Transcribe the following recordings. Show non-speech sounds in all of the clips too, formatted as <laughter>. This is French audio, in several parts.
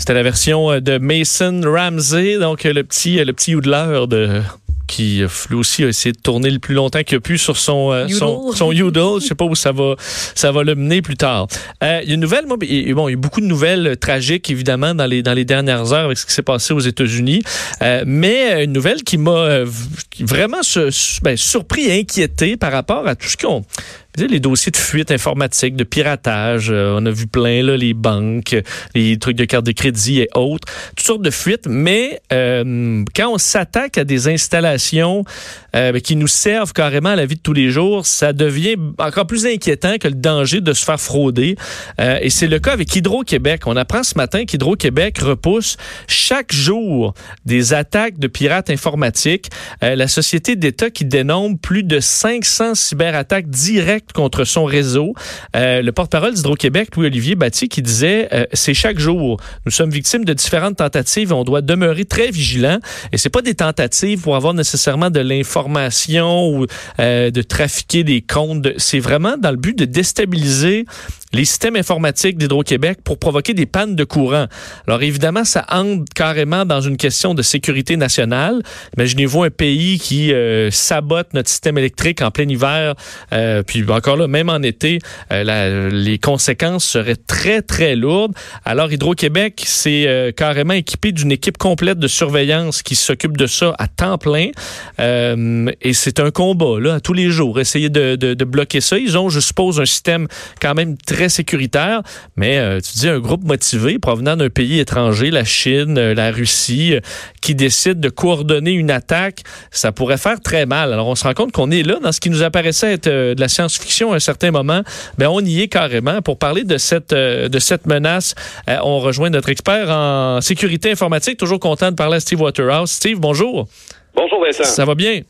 C'était la version euh, de Mason Ramsey, donc euh, le petit, euh, le petit yodeler de qui lui aussi a essayé de tourner le plus longtemps qu'il a pu sur son son, son Udall. Je sais pas où ça va ça va le mener plus tard. Euh, il y a une nouvelle, moi, bon, il y a beaucoup de nouvelles tragiques évidemment dans les dans les dernières heures avec ce qui s'est passé aux États-Unis, euh, mais une nouvelle qui m'a vraiment ben, surpris et inquiété par rapport à tout ce qu'on les dossiers de fuite informatique, de piratage, euh, on a vu plein, là, les banques, les trucs de carte de crédit et autres, toutes sortes de fuites, mais euh, quand on s'attaque à des installations euh, qui nous servent carrément à la vie de tous les jours, ça devient encore plus inquiétant que le danger de se faire frauder. et c'est le cas avec Hydro-Québec. On apprend ce matin qu'Hydro-Québec repousse chaque jour des attaques de pirates informatiques. la société d'État qui dénombre plus de 500 cyberattaques directes contre son réseau. Euh, le porte-parole d'Hydro-Québec, Louis-Olivier Batty, qui disait euh, c'est chaque jour. Nous sommes victimes de différentes tentatives et on doit demeurer très vigilants. Et c'est pas des tentatives pour avoir nécessairement de l'information ou euh, de trafiquer des comptes. C'est vraiment dans le but de déstabiliser les systèmes informatiques d'Hydro-Québec pour provoquer des pannes de courant. Alors évidemment, ça entre carrément dans une question de sécurité nationale. Imaginez-vous un pays qui euh, sabote notre système électrique en plein hiver, euh, puis encore là, même en été, euh, les conséquences seraient très, très lourdes. Alors Hydro-Québec, c'est carrément équipé d'une équipe complète de surveillance qui s'occupe de ça à temps plein. et c'est un combat, là, tous les jours, essayer de, de, de bloquer ça. Ils ont, je suppose, un système quand même très sécuritaire, mais euh, tu dis un groupe motivé provenant d'un pays étranger, la Chine, euh, la Russie, euh, qui décide de coordonner une attaque, ça pourrait faire très mal. Alors on se rend compte qu'on est là dans ce qui nous apparaissait être de la science-fiction à un certain moment, mais ben, on y est carrément. Pour parler de cette de cette menace, on rejoint notre expert en sécurité informatique, toujours content de parler à Steve Waterhouse. Steve, bonjour. Bonjour Vincent. Ça va bien?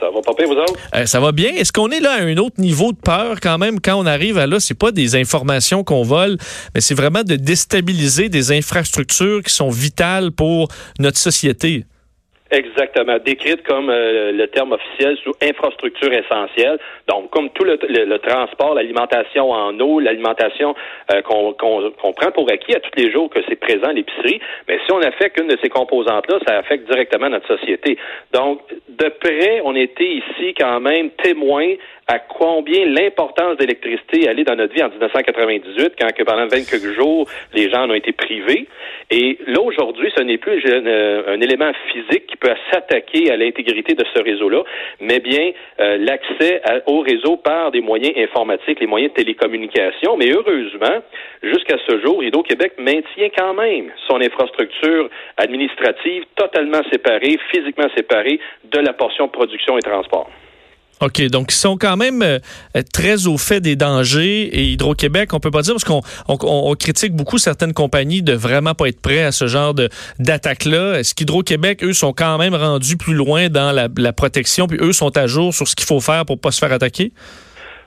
Ça va pas vous autres? Euh, ça va bien. Est-ce qu'on est là à un autre niveau de peur quand même? Quand on arrive à là? C'est pas des informations qu'on vole, mais c'est vraiment de déstabiliser des infrastructures qui sont vitales pour notre société. Exactement, décrite comme euh, le terme officiel sous infrastructure essentielle. Donc, comme tout le, transport, l'alimentation en eau, l'alimentation euh, qu'on prend pour acquis à tous les jours que c'est présent l'épicerie, mais si on affecte une de ces composantes-là, ça affecte directement notre société. Donc, de près, on était ici quand même témoins à combien l'importance d'électricité allait dans notre vie en 1998, quand que pendant 20 quelques jours, les gens en ont été privés. Et là, aujourd'hui, ce n'est plus euh, un, élément physique qui peut s'attaquer à l'intégrité de ce réseau-là, mais bien euh, l'accès au réseau par des moyens informatiques, les moyens de télécommunication. Mais heureusement, jusqu'à ce jour, Hydro-Québec maintient quand même son infrastructure administrative totalement séparée, physiquement séparée de la portion production et transport. OK, donc ils sont quand même euh, très au fait des dangers et Hydro-Québec, on peut pas dire parce qu'on on, critique beaucoup certaines compagnies de vraiment pas être prêts à ce genre de d'attaque-là. Est-ce qu'Hydro-Québec, eux, sont quand même rendus plus loin dans la, la protection, puis eux sont à jour sur ce qu'il faut faire pour pas se faire attaquer?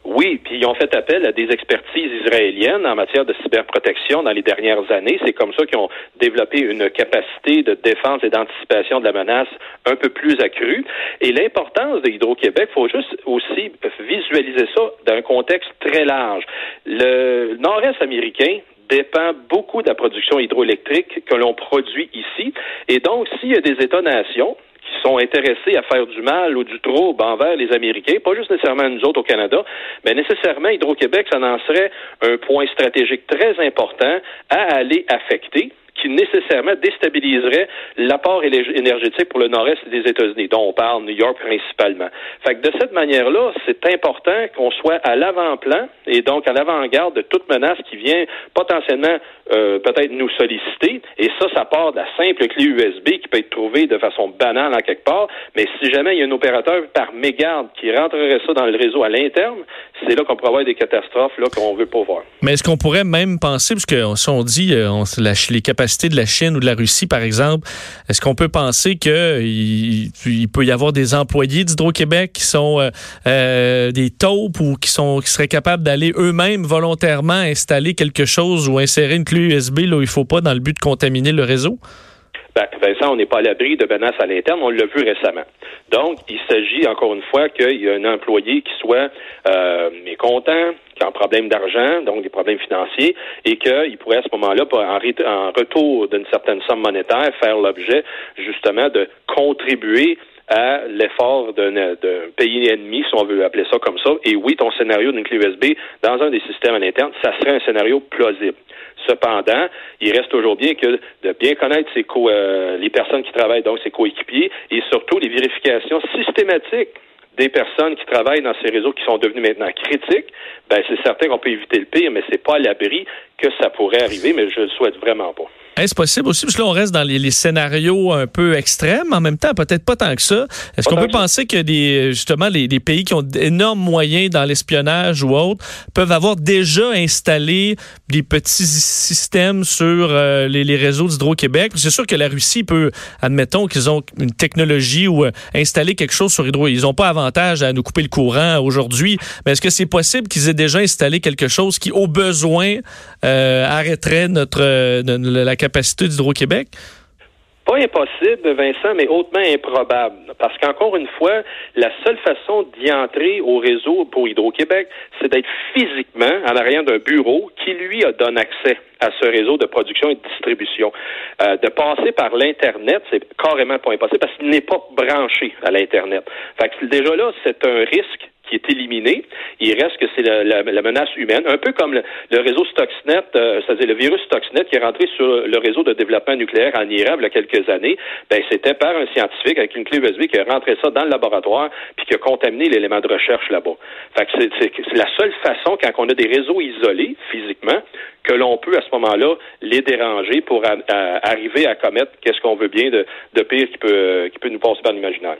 Oui, puis ils ont fait appel à des expertises israéliennes en matière de cyberprotection dans les dernières années. C'est comme ça qu'ils ont développé une capacité de défense et d'anticipation de la menace un peu plus accrue. Et l'importance de Hydro-Québec, faut juste aussi visualiser ça dans un contexte très large. Le nord-est américain dépend beaucoup de la production hydroélectrique que l'on produit ici. Et donc, s'il y a des États-nations sont intéressés à faire du mal ou du trouble envers les Américains, pas juste nécessairement nous autres au Canada, mais nécessairement Hydro-Québec, ça en serait un point stratégique très important à aller affecter qui nécessairement déstabiliserait l'apport énergétique pour le nord-est des États-Unis, dont on parle New York principalement. Fait que de cette manière-là, c'est important qu'on soit à l'avant-plan et donc à l'avant-garde de toute menace qui vient potentiellement euh, peut-être nous solliciter. Et ça, ça part de la simple clé USB qui peut être trouvée de façon banale en quelque part. Mais si jamais il y a un opérateur par mégarde qui rentrerait ça dans le réseau à l'interne, c'est là qu'on pourrait avoir des catastrophes là qu'on veut pas voir. Mais est-ce qu'on pourrait même penser, parce que si on dit euh, on, les capacités de la Chine ou de la Russie, par exemple, est-ce qu'on peut penser qu'il il peut y avoir des employés d'Hydro-Québec qui sont euh, euh, des taupes ou qui, sont, qui seraient capables d'aller eux-mêmes volontairement installer quelque chose ou insérer une clé USB là où il ne faut pas dans le but de contaminer le réseau? Ben, Vincent, on n'est pas à l'abri de menaces à l'interne, on l'a vu récemment. Donc, il s'agit encore une fois qu'il y a un employé qui soit euh, mécontent, qui a un problème d'argent, donc des problèmes financiers, et qu'il pourrait à ce moment-là, en, en retour d'une certaine somme monétaire, faire l'objet justement de contribuer à l'effort d'un pays ennemi, si on veut appeler ça comme ça. Et oui, ton scénario d'une clé USB dans un des systèmes à l'interne, ça serait un scénario plausible. Cependant, il reste toujours bien que de bien connaître ses co euh, les personnes qui travaillent, donc ses coéquipiers, et surtout les vérifications systématiques des personnes qui travaillent dans ces réseaux qui sont devenus maintenant critiques, ben c'est certain qu'on peut éviter le pire, mais c'est pas à l'abri que ça pourrait arriver, mais je le souhaite vraiment pas. Est-ce possible aussi, parce que là, on reste dans les, scénarios un peu extrêmes, en même temps, peut-être pas tant que ça. Est-ce qu'on peut penser que des, justement, les, pays qui ont d'énormes moyens dans l'espionnage ou autre peuvent avoir déjà installé des petits systèmes sur euh, les, réseaux d'Hydro-Québec? C'est sûr que la Russie peut, admettons qu'ils ont une technologie ou euh, installer quelque chose sur Hydro. Ils n'ont pas avantage à nous couper le courant aujourd'hui, mais est-ce que c'est possible qu'ils aient déjà installé quelque chose qui, au besoin, euh, arrêterait notre, la capacité d'Hydro-Québec? Pas impossible, Vincent, mais hautement improbable. Parce qu'encore une fois, la seule façon d'y entrer au réseau pour Hydro-Québec, c'est d'être physiquement en arrière d'un bureau qui, lui, a donné accès à ce réseau de production et de distribution. Euh, de passer par l'Internet, c'est carrément pas impossible parce qu'il n'est pas branché à l'Internet. Fait que déjà là, c'est un risque est éliminé. Il reste que c'est la, menace humaine, un peu comme le, réseau Stuxnet, euh, c'est-à-dire le virus Stuxnet qui est rentré sur le réseau de développement nucléaire en Iran il y a quelques années. Ben, c'était par un scientifique avec une clé USB qui a rentré ça dans le laboratoire puis qui a contaminé l'élément de recherche là-bas. Fait que c'est la seule façon, quand on a des réseaux isolés physiquement, que l'on peut à ce moment-là les déranger pour arriver à commettre qu'est-ce qu'on veut bien de, de pire qui peut, qui peut nous passer par l'imaginaire.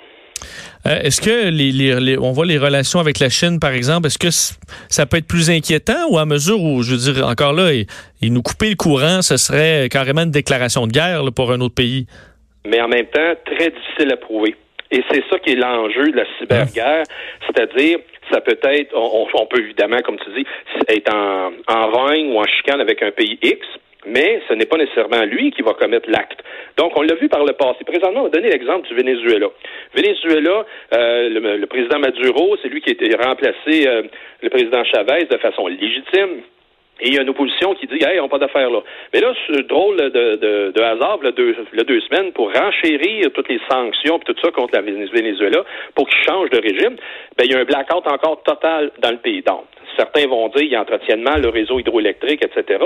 Euh, est-ce que les, on voit les relations avec la Chine, par exemple, est-ce que ça peut être plus inquiétant ou à mesure où, je veux dire, encore là, et, nous couper le courant, ce serait carrément une déclaration de guerre pour un autre pays? Mais en même temps, très difficile à prouver. Et c'est ça qui est l'enjeu de la cyberguerre, c'est-à-dire, ça peut être, on, peut évidemment, comme tu dis, être en, en ou en chicane avec un pays X, mais ce n'est pas nécessairement lui qui va commettre l'acte. Donc, on l'a vu par le passé. Présentement, on va donner l'exemple du Venezuela. Venezuela, euh, le, président Maduro, c'est lui qui a été remplacé euh, le président Chavez de façon légitime. Et il y a une opposition qui dit, hey, on n'a pas d'affaires là. Mais là, ce drôle de, de, hasard, le deux, deux semaines, pour renchérir toutes les sanctions et tout ça contre la Venezuela, pour qu'il change de régime, ben, il y a un blackout encore total dans le pays. Donc, certains vont dire qu'ils entretiennent mal le réseau hydroélectrique, etc.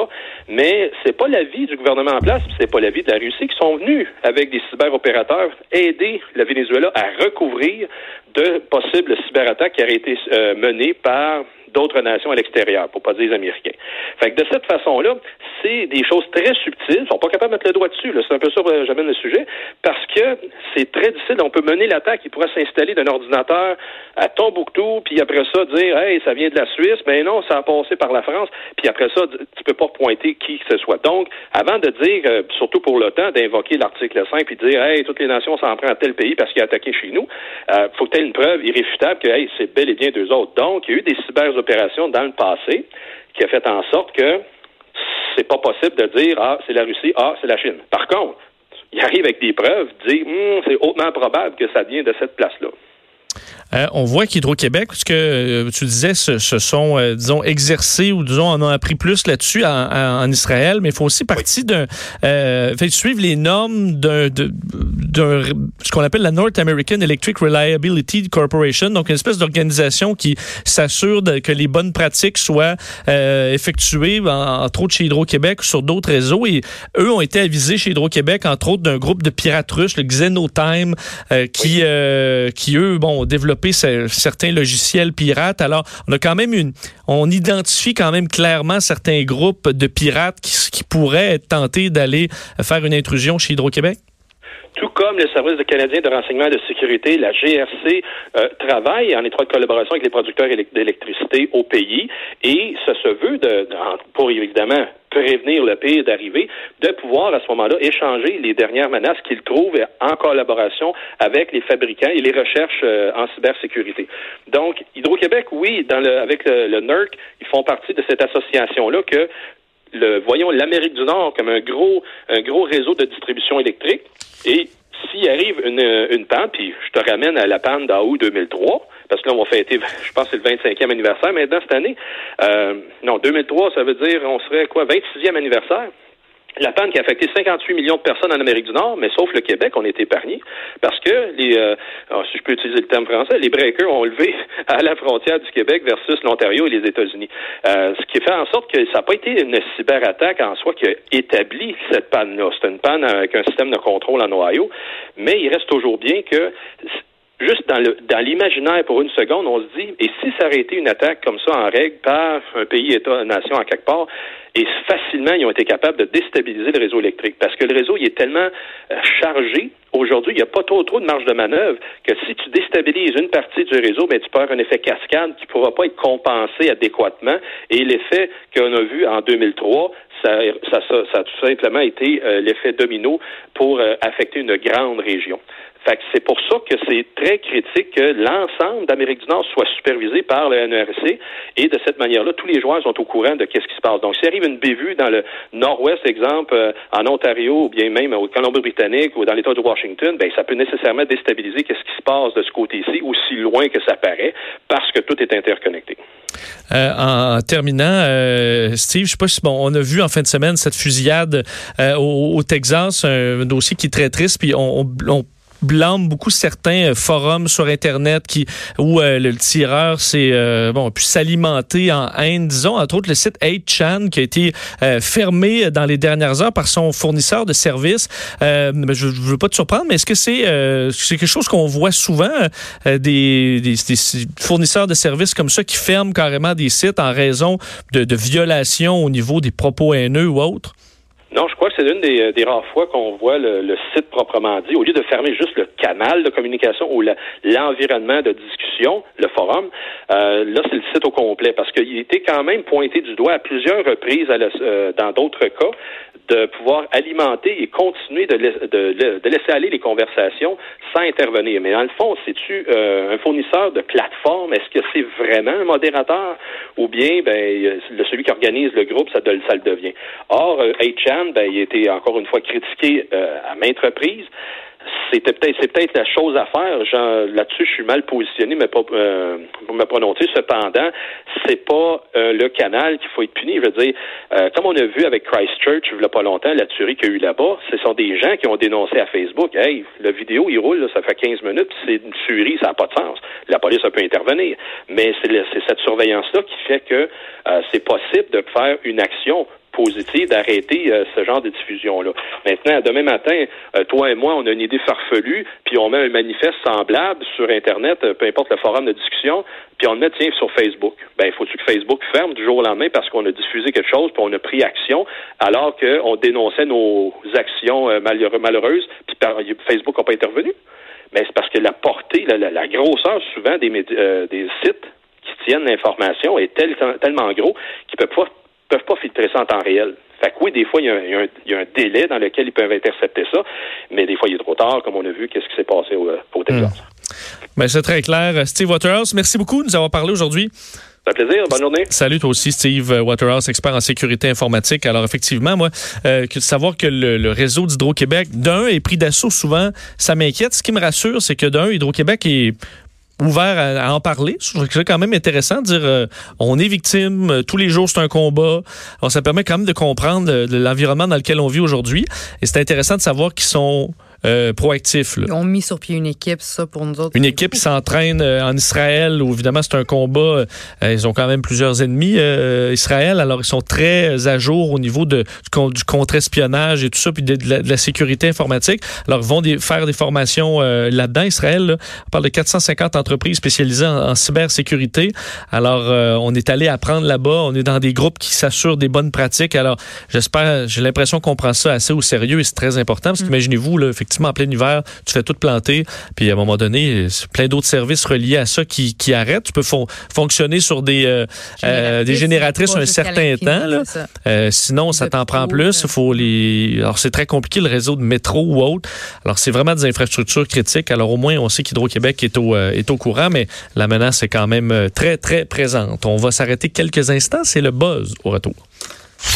Mais c'est pas l'avis du gouvernement en place, c'est pas l'avis de la Russie qui sont venus avec des cyberopérateurs aider le Venezuela à recouvrir de possibles cyberattaques qui auraient été euh, menées par d'autres nations à l'extérieur, pour pas dire les Américains. Fait que de cette façon-là, c'est des choses très subtiles. Ils sont pas capables de mettre le doigt dessus. C'est un peu ça que j'amène le sujet, parce que c'est très difficile. On peut mener l'attaque. Il pourrait s'installer d'un ordinateur à Tombouctou, puis après ça dire, hey, ça vient de la Suisse. Mais non, ça a passé par la France. Puis après ça, tu peux pas pointer qui que ce soit. Donc, avant de dire, euh, surtout pour l'OTAN, d'invoquer l'article 5 puis dire, hey, toutes les nations s'en prennent à tel pays parce qu'il a attaqué chez nous, euh, faut que une preuve irréfutable que, hey, c'est bel et bien deux autres. Donc, il y a eu des cyber opération dans le passé qui a fait en sorte que c'est pas possible de dire ah c'est la Russie, ah c'est la Chine. Par contre, il arrive avec des preuves, dire hum, c'est hautement probable que ça vient de cette place-là. Euh, on voit qu'Hydro-Québec, ce que euh, tu disais, se, sont, euh, disons, exercés ou, disons, en ont appris plus là-dessus en, Israël, mais il faut aussi partie d'un... fait suivre les normes d'un, ce qu'on appelle la North American Electric Reliability Corporation, donc une espèce d'organisation qui s'assure que les bonnes pratiques soient effectuées, entre autres chez Hydro-Québec, sur d'autres réseaux. Et eux ont été avisés chez Hydro-Québec, entre autres, d'un groupe de pirates russes, le Xenotime, qui, qui, eux, bon, développer certains logiciels pirates. Alors, on a quand même une, on identifie quand même clairement certains groupes de pirates qui, qui pourraient être d'aller faire une intrusion chez Hydro-Québec? Tout comme le service canadien de renseignement de sécurité, la GRC, euh, travaille en étroite collaboration avec les producteurs d'électricité au pays et ça se veut, de, pour évidemment prévenir le pire d'arriver, de pouvoir à ce moment-là échanger les dernières menaces qu'ils trouvent en collaboration avec les fabricants et les recherches euh, en cybersécurité. Donc, Hydro-Québec, oui, dans le, avec le, le NERC, ils font partie de cette association-là que le, voyons l'Amérique du Nord comme un gros, un gros réseau de distribution électrique. Et s'il arrive une, une panne, puis je te ramène à la panne d'août 2003, parce que là, on va fêter, <laughs> je pense c'est le 25e anniversaire maintenant cette année. Euh, non, 2003, ça veut dire, on serait quoi, 26e anniversaire? La panne qui a affecté 58 millions de personnes en Amérique du Nord, mais sauf le Québec, on est épargné parce que les, euh, si je peux utiliser le terme français, les breakers ont levé <laughs> à la frontière du Québec versus l'Ontario et les États-Unis. Euh, ce qui fait en sorte que ça n'a pas été une cyberattaque en soi qui a établi cette panne-là. C'est une panne avec un système de contrôle en Ohio, mais il reste toujours bien que juste dans le dans l'imaginaire pour une seconde, on se dit et si ça aurait été une attaque comme ça en règle par un pays, État, nation en quelque part, et facilement ils ont été capables de déstabiliser le réseau électrique parce que le réseau il est tellement euh, chargé aujourd'hui, il n'y a pas trop trop de marge de manœuvre que si tu déstabilises une partie du réseau, ben, tu avoir un effet cascade qui ne pourra pas être compensé adéquatement et l'effet qu'on a vu en 2003 ça, ça, ça, a tout simplement été euh, l'effet domino pour euh, affecter une grande région. C'est pour ça que c'est très critique que l'ensemble d'Amérique du Nord soit supervisé par le NRC et de cette manière-là, tous les joueurs sont au courant de ce qui se passe. Donc, s'il arrive une bévue dans le nord-ouest, exemple, euh, en Ontario ou bien même au Colombie-Britannique ou dans l'État de Washington, ben, ça peut nécessairement déstabiliser ce qui se passe de ce côté-ci, aussi loin que ça paraît, parce que tout est interconnecté. Euh, en, terminant, euh, Steve, je sais pas si bon, on a vu en fin de semaine cette fusillade au, Texas, un dossier qui est très triste, puis on, on blâme beaucoup certains euh, forums sur Internet qui où euh, le tireur s'est euh, bon pu s'alimenter en haine, disons entre autres le site 8chan qui a été fermé dans les dernières heures par son fournisseur de services. je ne veux pas te surprendre, mais est-ce que c'est c'est quelque chose qu'on voit souvent des, des, fournisseurs de services comme ça qui ferment carrément des sites en raison de, de violations au niveau des propos haineux ou autres? Non, je crois que c'est l'une des, des, rares fois qu'on voit le, site proprement dit. Au lieu de fermer juste le canal de communication ou l'environnement de discussion, le forum, euh, là, c'est le site au complet parce qu'il était quand même pointé du doigt à plusieurs reprises euh, dans d'autres cas de pouvoir alimenter et continuer de, laisser aller les conversations sans intervenir. Mais dans le fond, c'est-tu euh, un fournisseur de plateforme? Est-ce que c'est vraiment un modérateur? Ou bien, ben, celui qui organise le groupe, ça, ça le devient. Or, euh, Ben, il a été encore une fois critiqué euh, à maintes reprises c'était peut-être c'est peut-être la chose à faire. Là-dessus, je suis mal positionné, mais euh, pour me prononcer. Cependant, c'est pas euh, le canal qu'il faut être puni. Je veux dire, comme on a vu avec Christchurch il y a pas longtemps, la tuerie qu'il y a eu là-bas, ce sont des gens qui ont dénoncé à Facebook. Hey, la vidéo, il roule, ça fait 15 minutes, c'est une tuerie, ça n'a pas de sens. La police pu intervenir. Mais c'est cette surveillance-là qui fait que c'est possible de faire une action d'arrêter euh, ce genre de diffusion-là. Maintenant, demain matin, euh, toi et moi, on a une idée farfelue, puis on met un manifeste semblable sur Internet, euh, peu importe le forum de discussion, puis on le met, tiens, sur Facebook. Ben, faut-tu que Facebook ferme du jour au lendemain parce qu'on a diffusé quelque chose, puis on a pris action, alors qu'on dénonçait nos actions malheureuses, puis Facebook n'a pas intervenu? Mais c'est parce que la portée, la, grosseur souvent des, sites qui tiennent l'information est tellement gros qu'ils peuvent pas peuvent pas filtrer ça en temps réel. Fait que oui, des fois, il y, a un, délai dans lequel ils peuvent intercepter ça, mais des fois, il est trop tard, comme on a vu, qu'est-ce qui s'est passé au, au Texas. Hmm. Ben, c'est très clair. Steve Waterhouse, merci beaucoup de nous avoir parlé aujourd'hui. Ça fait plaisir. Bonne journée. Salut toi aussi, Steve Waterhouse, expert en sécurité informatique. Alors effectivement, moi, euh, que de savoir que le, réseau d'Hydro-Québec, d'un, est pris d'assaut souvent, ça m'inquiète. Ce qui me rassure, c'est que d'un, Hydro-Québec est ouvert à, en parler. Je trouve quand même intéressant de dire euh, on est victime, euh, tous les jours c'est un combat. Alors, ça permet quand même de comprendre euh, l'environnement dans lequel on vit aujourd'hui. Et c'est intéressant de savoir qu'ils sont euh, proactifs. Ils ont mis sur pied une équipe, ça, pour nous autres. Une équipe qui s'entraîne euh, en Israël, où évidemment c'est un combat. Euh, ils ont quand même plusieurs ennemis, Israël. Alors, ils sont très à jour au niveau de, du, contre-espionnage et tout ça, puis de, la, sécurité informatique. Alors, ils vont faire des formations là-dedans. Israël, on parle de 450 entreprises spécialisées en, cybersécurité. Alors, on est allé apprendre là-bas. On est dans des groupes qui s'assurent des bonnes pratiques. Alors, j'espère, j'ai l'impression qu'on prend ça assez au sérieux et c'est très important parce mm. qu'imaginez-vous, là, effectivement, en plein hiver, tu fais tout planter, puis à un moment donné, plein d'autres services reliés à ça qui, qui arrêtent. Tu peux fonctionner sur des, euh, euh, des génératrices un certain temps. Là. Euh, sinon, ça t'en prend plus. Il faut les. Alors, c'est très compliqué le réseau de métro ou autre. Alors, c'est vraiment des infrastructures critiques. Alors, au moins, on sait qu'Hydro-Québec est au, est au courant, mais la menace est quand même très, très présente. On va s'arrêter quelques instants. C'est le buzz au retour.